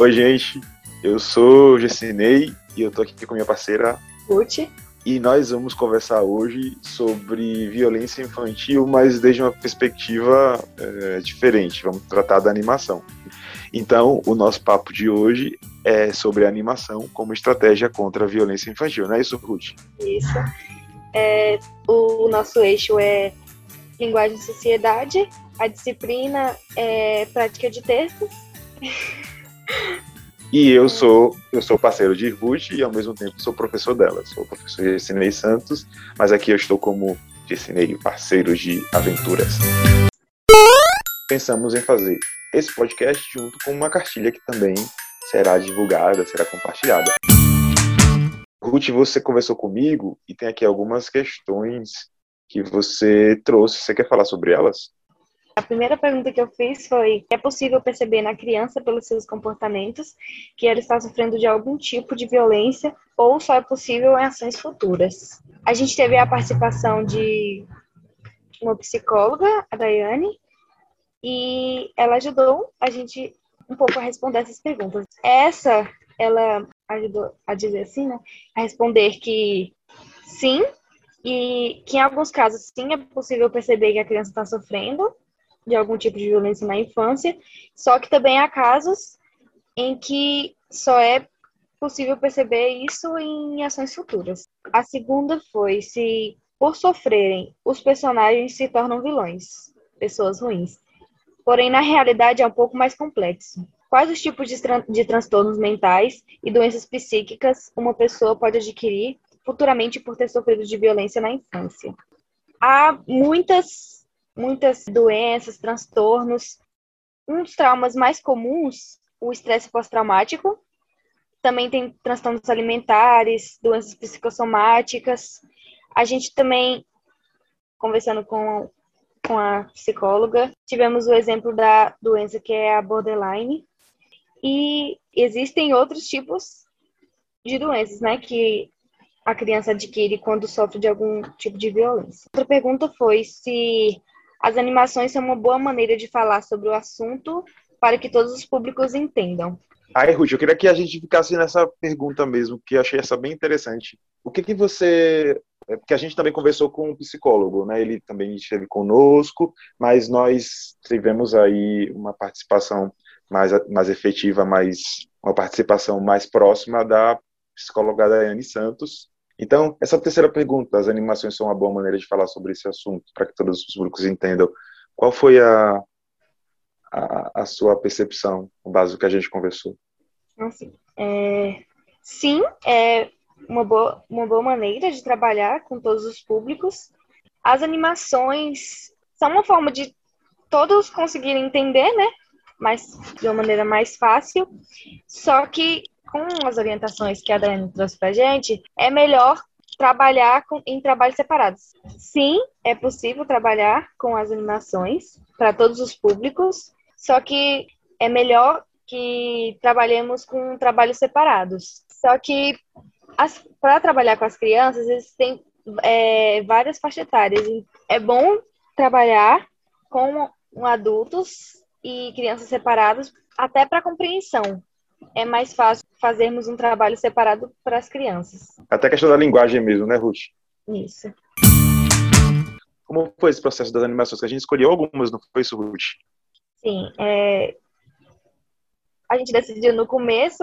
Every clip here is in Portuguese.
Oi, gente. Eu sou o Gessinei e eu tô aqui com minha parceira Ruth. E nós vamos conversar hoje sobre violência infantil, mas desde uma perspectiva é, diferente. Vamos tratar da animação. Então, o nosso papo de hoje é sobre animação como estratégia contra a violência infantil, não é isso, Ruth? Isso. É, o nosso eixo é linguagem e sociedade, a disciplina é prática de textos. E eu sou eu sou parceiro de Ruth e ao mesmo tempo sou professor dela. Sou professor Gessinei Santos, mas aqui eu estou como Gessinei, parceiro de aventuras. Pensamos em fazer esse podcast junto com uma cartilha que também será divulgada, será compartilhada. Ruth, você conversou comigo e tem aqui algumas questões que você trouxe. Você quer falar sobre elas? A primeira pergunta que eu fiz foi: é possível perceber na criança, pelos seus comportamentos, que ela está sofrendo de algum tipo de violência ou só é possível em ações futuras? A gente teve a participação de uma psicóloga, a Daiane, e ela ajudou a gente um pouco a responder essas perguntas. Essa, ela ajudou a dizer assim, né? A responder que sim, e que em alguns casos sim é possível perceber que a criança está sofrendo de algum tipo de violência na infância, só que também há casos em que só é possível perceber isso em ações futuras. A segunda foi se, por sofrerem, os personagens se tornam vilões, pessoas ruins. Porém, na realidade, é um pouco mais complexo. Quais os tipos de, tran de transtornos mentais e doenças psíquicas uma pessoa pode adquirir futuramente por ter sofrido de violência na infância? Há muitas muitas doenças, transtornos. Um dos traumas mais comuns, o estresse pós-traumático. Também tem transtornos alimentares, doenças psicossomáticas. A gente também, conversando com, com a psicóloga, tivemos o exemplo da doença que é a borderline. E existem outros tipos de doenças, né, que a criança adquire quando sofre de algum tipo de violência. Outra pergunta foi se as animações são uma boa maneira de falar sobre o assunto para que todos os públicos entendam. Aí, Ruth, eu queria que a gente ficasse nessa pergunta mesmo, que eu achei essa bem interessante. O que que você... É, porque a gente também conversou com um psicólogo, né? Ele também esteve conosco, mas nós tivemos aí uma participação mais, mais efetiva, mais uma participação mais próxima da psicóloga Daiane Santos, então, essa terceira pergunta, as animações são uma boa maneira de falar sobre esse assunto, para que todos os públicos entendam. Qual foi a, a, a sua percepção, com base no que a gente conversou? Assim, é, sim, é uma boa, uma boa maneira de trabalhar com todos os públicos. As animações são uma forma de todos conseguirem entender, né? Mas de uma maneira mais fácil. Só que com as orientações que a Dani trouxe para gente, é melhor trabalhar com, em trabalhos separados. Sim, é possível trabalhar com as animações para todos os públicos, só que é melhor que trabalhemos com trabalhos separados. Só que para trabalhar com as crianças, existem é, várias faixas etárias. É bom trabalhar com adultos e crianças separados, até para compreensão, é mais fácil fazermos um trabalho separado para as crianças. Até a questão da linguagem mesmo, né, Ruth? Isso. Como foi esse processo das animações? A gente escolheu algumas, não foi isso, Ruth? Sim. É... A gente decidiu no começo,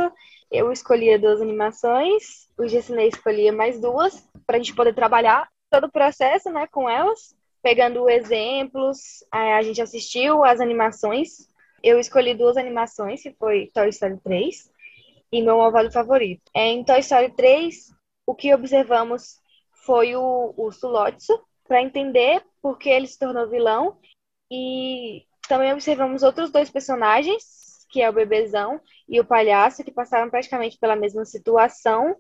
eu escolhia duas animações, o Gessinei escolhia mais duas, para a gente poder trabalhar todo o processo né, com elas, pegando exemplos. A gente assistiu as animações eu escolhi duas animações, que foi Toy Story 3 e meu malvado favorito. Em Toy Story 3, o que observamos foi o, o Sulotso, para entender por que ele se tornou vilão. E também observamos outros dois personagens, que é o bebezão e o palhaço, que passaram praticamente pela mesma situação.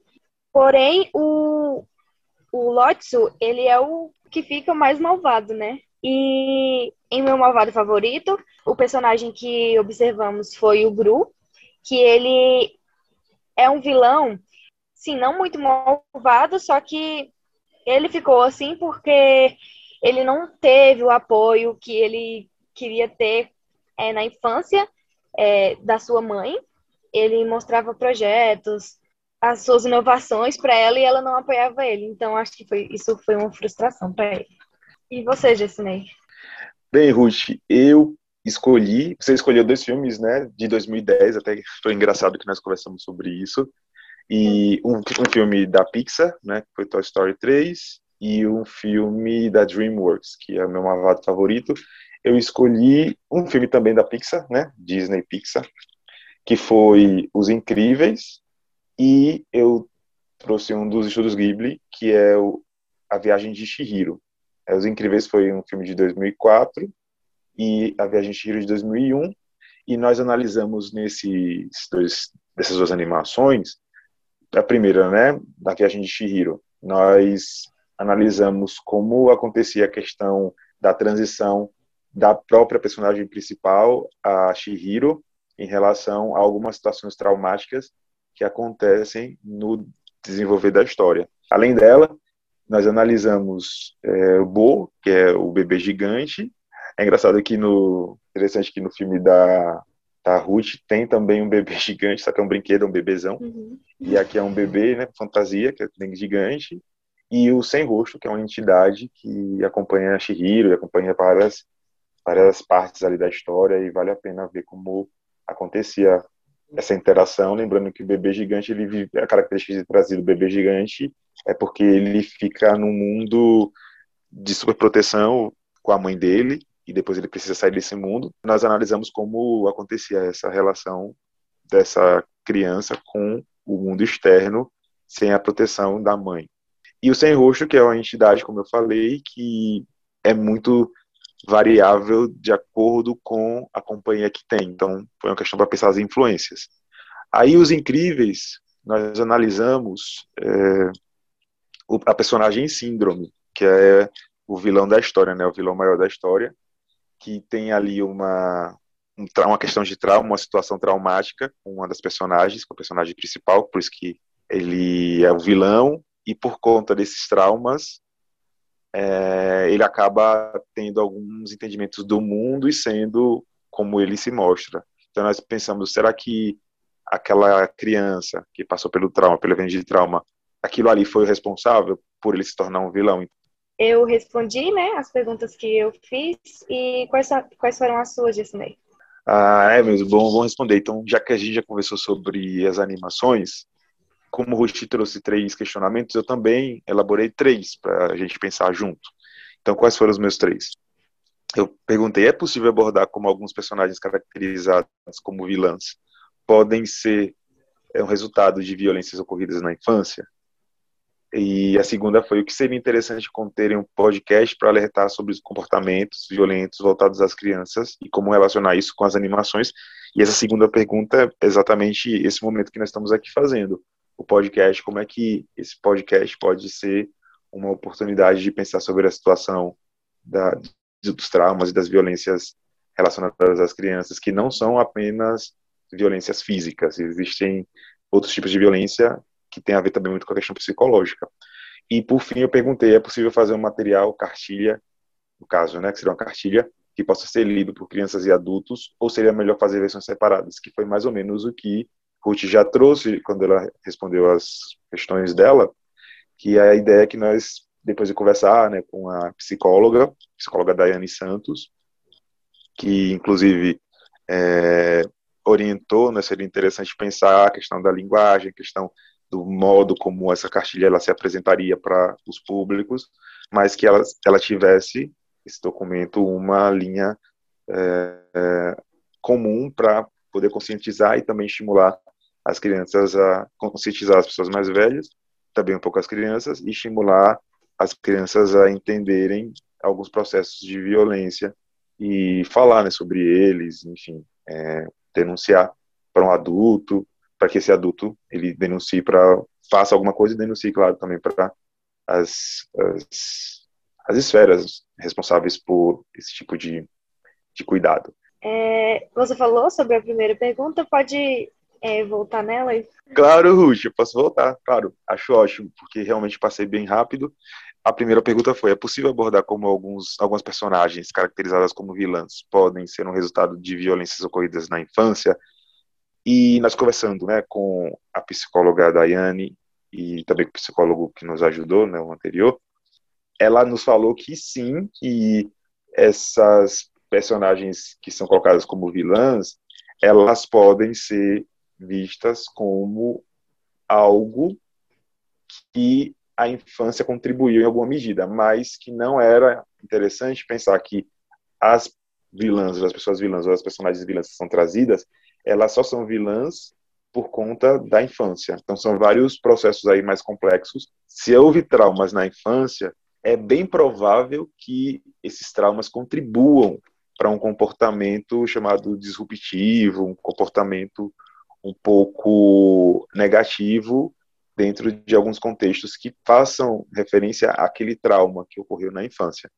Porém, o, o Lotso, ele é o que fica mais malvado, né? E em meu malvado favorito, o personagem que observamos foi o Gru, que ele é um vilão, sim, não muito malvado, só que ele ficou assim porque ele não teve o apoio que ele queria ter é, na infância é, da sua mãe. ele mostrava projetos, as suas inovações para ela e ela não apoiava ele. Então acho que foi isso foi uma frustração para ele. E você, Jessinei? Bem, Ruth, eu escolhi, você escolheu dois filmes, né, de 2010, até foi engraçado que nós conversamos sobre isso. E um, um filme da Pixar, né, que foi Toy Story 3, e um filme da DreamWorks, que é o meu malvado favorito. Eu escolhi um filme também da Pixar, né, Disney Pixar, que foi Os Incríveis, e eu trouxe um dos estudos Ghibli, que é o A Viagem de Shihiro. Os Incríveis foi um filme de 2004 e A Viagem de Shihiro de 2001, e nós analisamos nesses dois, dessas duas animações, a primeira, né, da Viagem de Shihiro, nós analisamos como acontecia a questão da transição da própria personagem principal, a Shihiro, em relação a algumas situações traumáticas que acontecem no desenvolver da história. Além dela, nós analisamos é, o Bo, que é o bebê gigante. É engraçado que no interessante que no filme da da Ruth tem também um bebê gigante, só que é um brinquedo, é um bebezão. Uhum. E aqui é um bebê, né, fantasia, que é bem gigante. E o Sem Rosto, que é uma entidade que acompanha a Shihiro e acompanha várias, várias partes ali da história e vale a pena ver como acontecia essa interação, lembrando que o bebê gigante, ele vive, a característica de trazer o bebê gigante é porque ele fica num mundo de superproteção com a mãe dele e depois ele precisa sair desse mundo. Nós analisamos como acontecia essa relação dessa criança com o mundo externo sem a proteção da mãe. E o sem rosto, que é uma entidade, como eu falei, que é muito variável de acordo com a companhia que tem. Então, foi uma questão para pensar as influências. Aí, os incríveis, nós analisamos é, a personagem síndrome, que é o vilão da história, né, o vilão maior da história, que tem ali uma uma questão de trauma, uma situação traumática com uma das personagens, com a personagem principal, por isso que ele é o vilão e por conta desses traumas é, ele acaba tendo alguns entendimentos do mundo e sendo como ele se mostra. Então nós pensamos, será que aquela criança que passou pelo trauma, pelo evento de trauma, aquilo ali foi o responsável por ele se tornar um vilão? Eu respondi, né, as perguntas que eu fiz e quais, quais foram as suas, Disney? Ah, é mesmo, bom, vamos responder. Então, já que a gente já conversou sobre as animações, como o Rushi trouxe três questionamentos, eu também elaborei três para a gente pensar junto. Então, quais foram os meus três? Eu perguntei: é possível abordar como alguns personagens caracterizados como vilãs podem ser é, um resultado de violências ocorridas na infância? E a segunda foi o que seria interessante conter em um podcast para alertar sobre os comportamentos violentos voltados às crianças e como relacionar isso com as animações. E essa segunda pergunta é exatamente esse momento que nós estamos aqui fazendo o podcast, como é que esse podcast pode ser uma oportunidade de pensar sobre a situação da, dos traumas e das violências relacionadas às crianças, que não são apenas violências físicas, existem outros tipos de violência que tem a ver também muito com a questão psicológica. E, por fim, eu perguntei, é possível fazer um material, cartilha, no caso, né, que seria uma cartilha, que possa ser lido por crianças e adultos, ou seria melhor fazer versões separadas, que foi mais ou menos o que Ruth já trouxe quando ela respondeu as questões dela, que é a ideia que nós, depois de conversar né, com a psicóloga, psicóloga Daiane Santos, que inclusive é, orientou, né, seria interessante pensar a questão da linguagem, a questão do modo como essa cartilha ela se apresentaria para os públicos, mas que ela, ela tivesse, esse documento, uma linha é, é, comum para poder conscientizar e também estimular as crianças a conscientizar as pessoas mais velhas, também um pouco as crianças, e estimular as crianças a entenderem alguns processos de violência e falar né, sobre eles, enfim, é, denunciar para um adulto, para que esse adulto ele denuncie para faça alguma coisa e denuncie, claro, também para as, as, as esferas responsáveis por esse tipo de, de cuidado. É, você falou sobre a primeira pergunta, pode é, voltar nela? Claro, Ruth, eu posso voltar, claro. Acho ótimo, porque realmente passei bem rápido. A primeira pergunta foi: é possível abordar como alguns, algumas personagens caracterizadas como vilãs podem ser um resultado de violências ocorridas na infância? E nós conversando né, com a psicóloga Daiane e também com o psicólogo que nos ajudou, né, o anterior, ela nos falou que sim, que essas personagens que são colocadas como vilãs, elas podem ser vistas como algo que a infância contribuiu em alguma medida, mas que não era interessante pensar que as vilãs, as pessoas vilãs ou as personagens vilãs que são trazidas, elas só são vilãs por conta da infância. Então são vários processos aí mais complexos. Se houve traumas na infância, é bem provável que esses traumas contribuam para um comportamento chamado disruptivo, um comportamento um pouco negativo dentro de alguns contextos que façam referência àquele trauma que ocorreu na infância.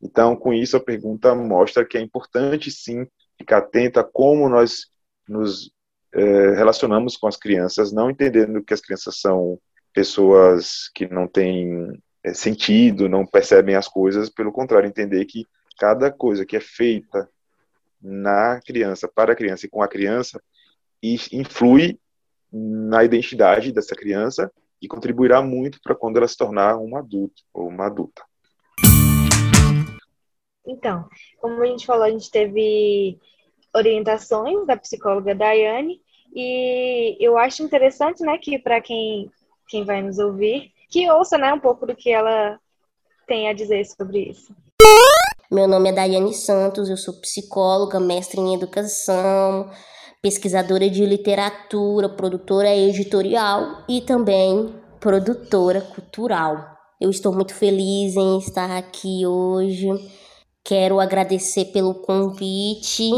Então, com isso, a pergunta mostra que é importante, sim, ficar atenta a como nós nos é, relacionamos com as crianças, não entendendo que as crianças são pessoas que não têm é, sentido, não percebem as coisas, pelo contrário, entender que cada coisa que é feita na criança, para a criança e com a criança, influi na identidade dessa criança e contribuirá muito para quando ela se tornar um adulto ou uma adulta. Então, como a gente falou, a gente teve orientações da psicóloga Daiane e eu acho interessante, né, que para quem, quem vai nos ouvir, que ouça, né, um pouco do que ela tem a dizer sobre isso. Meu nome é Daiane Santos, eu sou psicóloga, mestre em educação, pesquisadora de literatura, produtora editorial e também produtora cultural. Eu estou muito feliz em estar aqui hoje. Quero agradecer pelo convite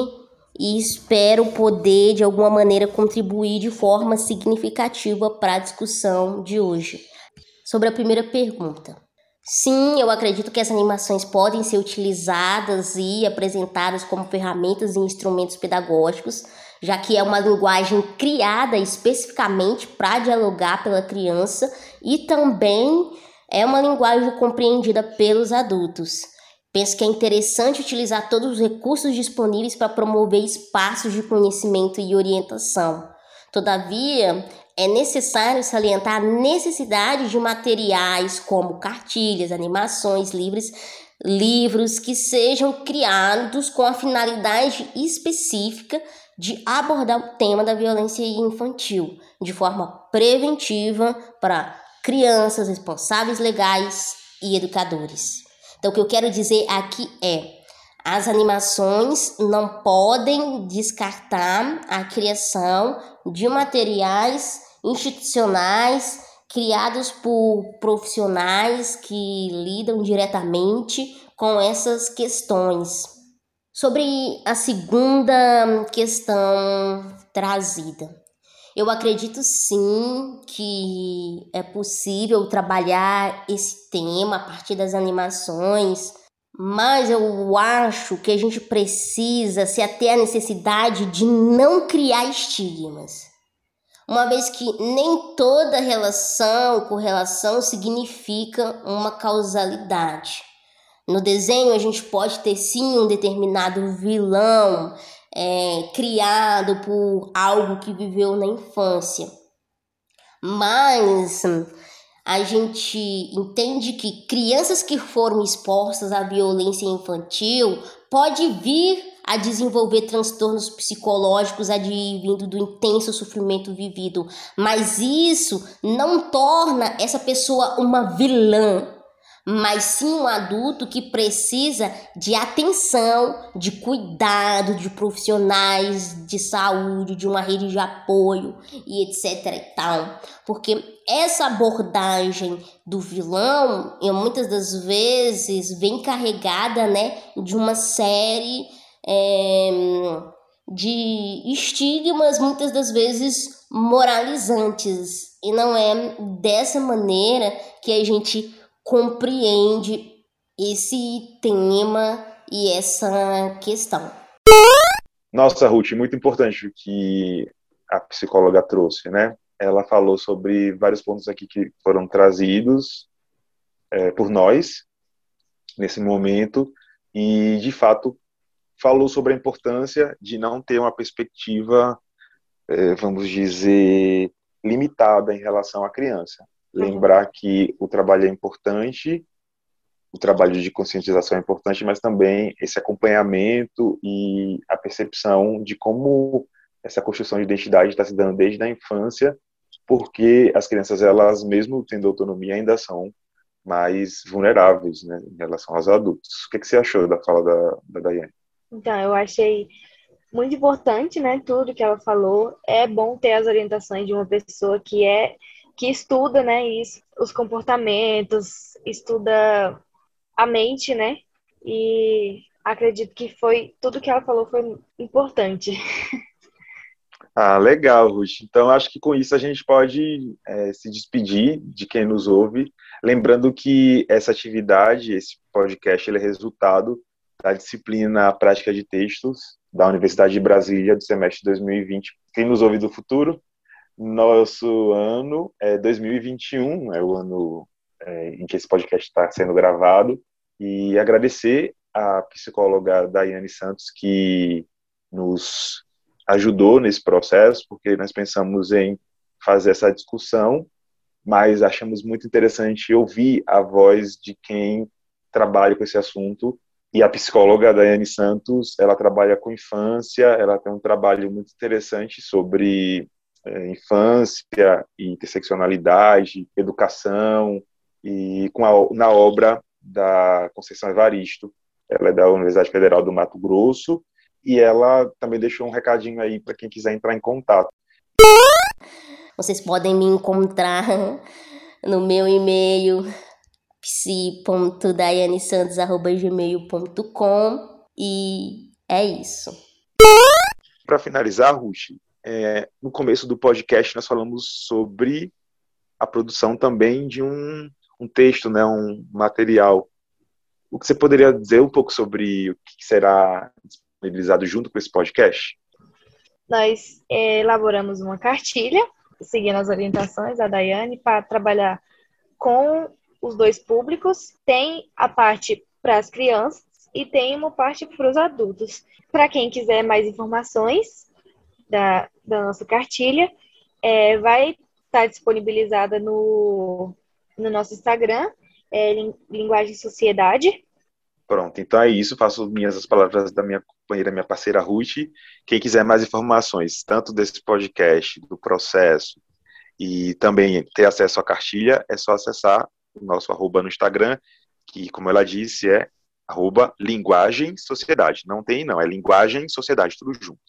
e espero poder, de alguma maneira, contribuir de forma significativa para a discussão de hoje. Sobre a primeira pergunta. Sim, eu acredito que as animações podem ser utilizadas e apresentadas como ferramentas e instrumentos pedagógicos já que é uma linguagem criada especificamente para dialogar pela criança e também é uma linguagem compreendida pelos adultos. Penso que é interessante utilizar todos os recursos disponíveis para promover espaços de conhecimento e orientação. Todavia, é necessário salientar a necessidade de materiais como cartilhas, animações, livros, livros que sejam criados com a finalidade específica de abordar o tema da violência infantil de forma preventiva para crianças, responsáveis legais e educadores. Então, o que eu quero dizer aqui é: as animações não podem descartar a criação de materiais institucionais criados por profissionais que lidam diretamente com essas questões Sobre a segunda questão trazida, eu acredito sim que é possível trabalhar esse tema a partir das animações, mas eu acho que a gente precisa se ater à necessidade de não criar estigmas. Uma vez que nem toda relação ou correlação significa uma causalidade. No desenho, a gente pode ter sim um determinado vilão é, criado por algo que viveu na infância. Mas a gente entende que crianças que foram expostas à violência infantil pode vir a desenvolver transtornos psicológicos advindo do intenso sofrimento vivido, mas isso não torna essa pessoa uma vilã, mas sim um adulto que precisa de atenção, de cuidado, de profissionais de saúde, de uma rede de apoio e etc e tal. Porque essa abordagem do vilão, eu, muitas das vezes, vem carregada, né, de uma série é, de estigmas, muitas das vezes moralizantes. E não é dessa maneira que a gente compreende esse tema e essa questão. Nossa, Ruth, muito importante o que a psicóloga trouxe, né? Ela falou sobre vários pontos aqui que foram trazidos é, por nós nesse momento e, de fato, falou sobre a importância de não ter uma perspectiva é, vamos dizer, limitada em relação à criança. Lembrar que o trabalho é importante, o trabalho de conscientização é importante, mas também esse acompanhamento e a percepção de como essa construção de identidade está se dando desde a infância, porque as crianças, elas mesmo tendo autonomia, ainda são mais vulneráveis né, em relação aos adultos. O que, que você achou da fala da, da Daiane? Então, eu achei muito importante, né, tudo que ela falou. É bom ter as orientações de uma pessoa que é que estuda, né, isso, os comportamentos, estuda a mente, né? E acredito que foi tudo que ela falou foi importante. Ah, legal, Ruth. Então, acho que com isso a gente pode é, se despedir de quem nos ouve, lembrando que essa atividade, esse podcast, ele é resultado da disciplina Prática de Textos da Universidade de Brasília do semestre 2020. Quem nos ouve do futuro, nosso ano é 2021, é o ano é, em que esse podcast está sendo gravado, e agradecer a psicóloga Daiane Santos que nos ajudou nesse processo, porque nós pensamos em fazer essa discussão, mas achamos muito interessante ouvir a voz de quem trabalha com esse assunto. E a psicóloga Daiane Santos, ela trabalha com infância, ela tem um trabalho muito interessante sobre é, infância e interseccionalidade, educação, e com a, na obra da Conceição Evaristo. Ela é da Universidade Federal do Mato Grosso e ela também deixou um recadinho aí para quem quiser entrar em contato. Vocês podem me encontrar no meu e-mail psi.daianesantos.gmail.com e é isso. Para finalizar, Ruth, é, no começo do podcast nós falamos sobre a produção também de um, um texto, né, um material. O que você poderia dizer um pouco sobre o que será disponibilizado junto com esse podcast? Nós é, elaboramos uma cartilha, seguindo as orientações da Daiane, para trabalhar com os dois públicos. Tem a parte para as crianças e tem uma parte para os adultos. Para quem quiser mais informações da, da nossa cartilha, é, vai estar tá disponibilizada no, no nosso Instagram, é, Linguagem Sociedade, Pronto, então é isso. Faço minhas as palavras da minha companheira, minha parceira Ruth. Quem quiser mais informações, tanto desse podcast, do processo, e também ter acesso à cartilha, é só acessar o nosso arroba no Instagram, que, como ela disse, é arroba linguagem sociedade. Não tem, não, é linguagem sociedade, tudo junto.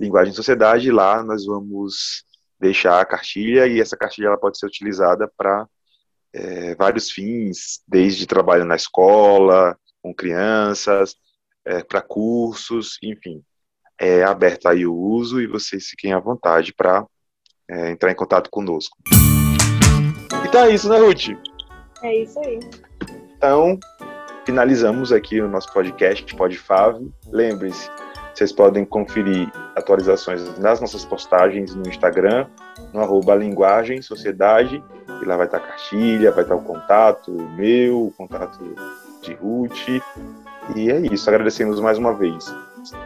Linguagem sociedade, lá nós vamos deixar a cartilha e essa cartilha ela pode ser utilizada para é, vários fins, desde trabalho na escola, com crianças, é, para cursos, enfim. É aberto aí o uso e vocês fiquem à vontade para é, entrar em contato conosco. Então é isso, né, Ruth? É isso aí. Então, finalizamos aqui o nosso podcast Podfav. Lembre-se, vocês podem conferir atualizações nas nossas postagens no Instagram, no arroba linguagem sociedade, e lá vai estar a cartilha, vai estar o contato meu, o contato de Ruth. E é isso, agradecemos mais uma vez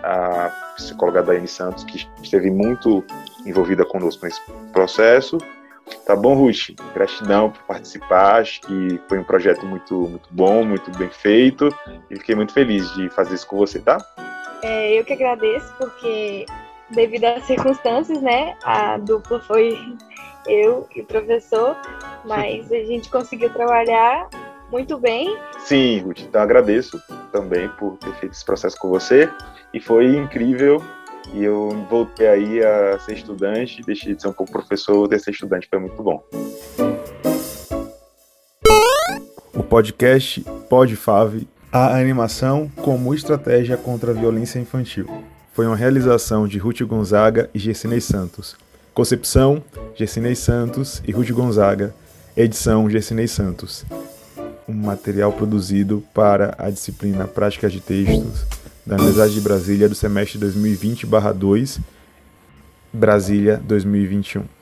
a psicóloga Daiane Santos, que esteve muito envolvida conosco nesse processo. Tá bom, Ruth? Gratidão por participar. Acho que foi um projeto muito, muito bom, muito bem feito. E fiquei muito feliz de fazer isso com você, tá? É, eu que agradeço, porque devido às circunstâncias, né? A dupla foi eu e o professor, mas a gente conseguiu trabalhar muito bem. Sim, Ruth, então agradeço também por ter feito esse processo com você e foi incrível. E eu voltei aí a ser estudante, deixei de ser um pouco professor, de ser estudante, foi muito bom. O podcast PodFave, a animação como estratégia contra a violência infantil. Foi uma realização de Ruth Gonzaga e Gessinei Santos. Concepção, Gessinei Santos e Ruth Gonzaga. Edição, Gessinei Santos um material produzido para a disciplina Prática de Textos da Universidade de Brasília do semestre 2020/2, Brasília 2021.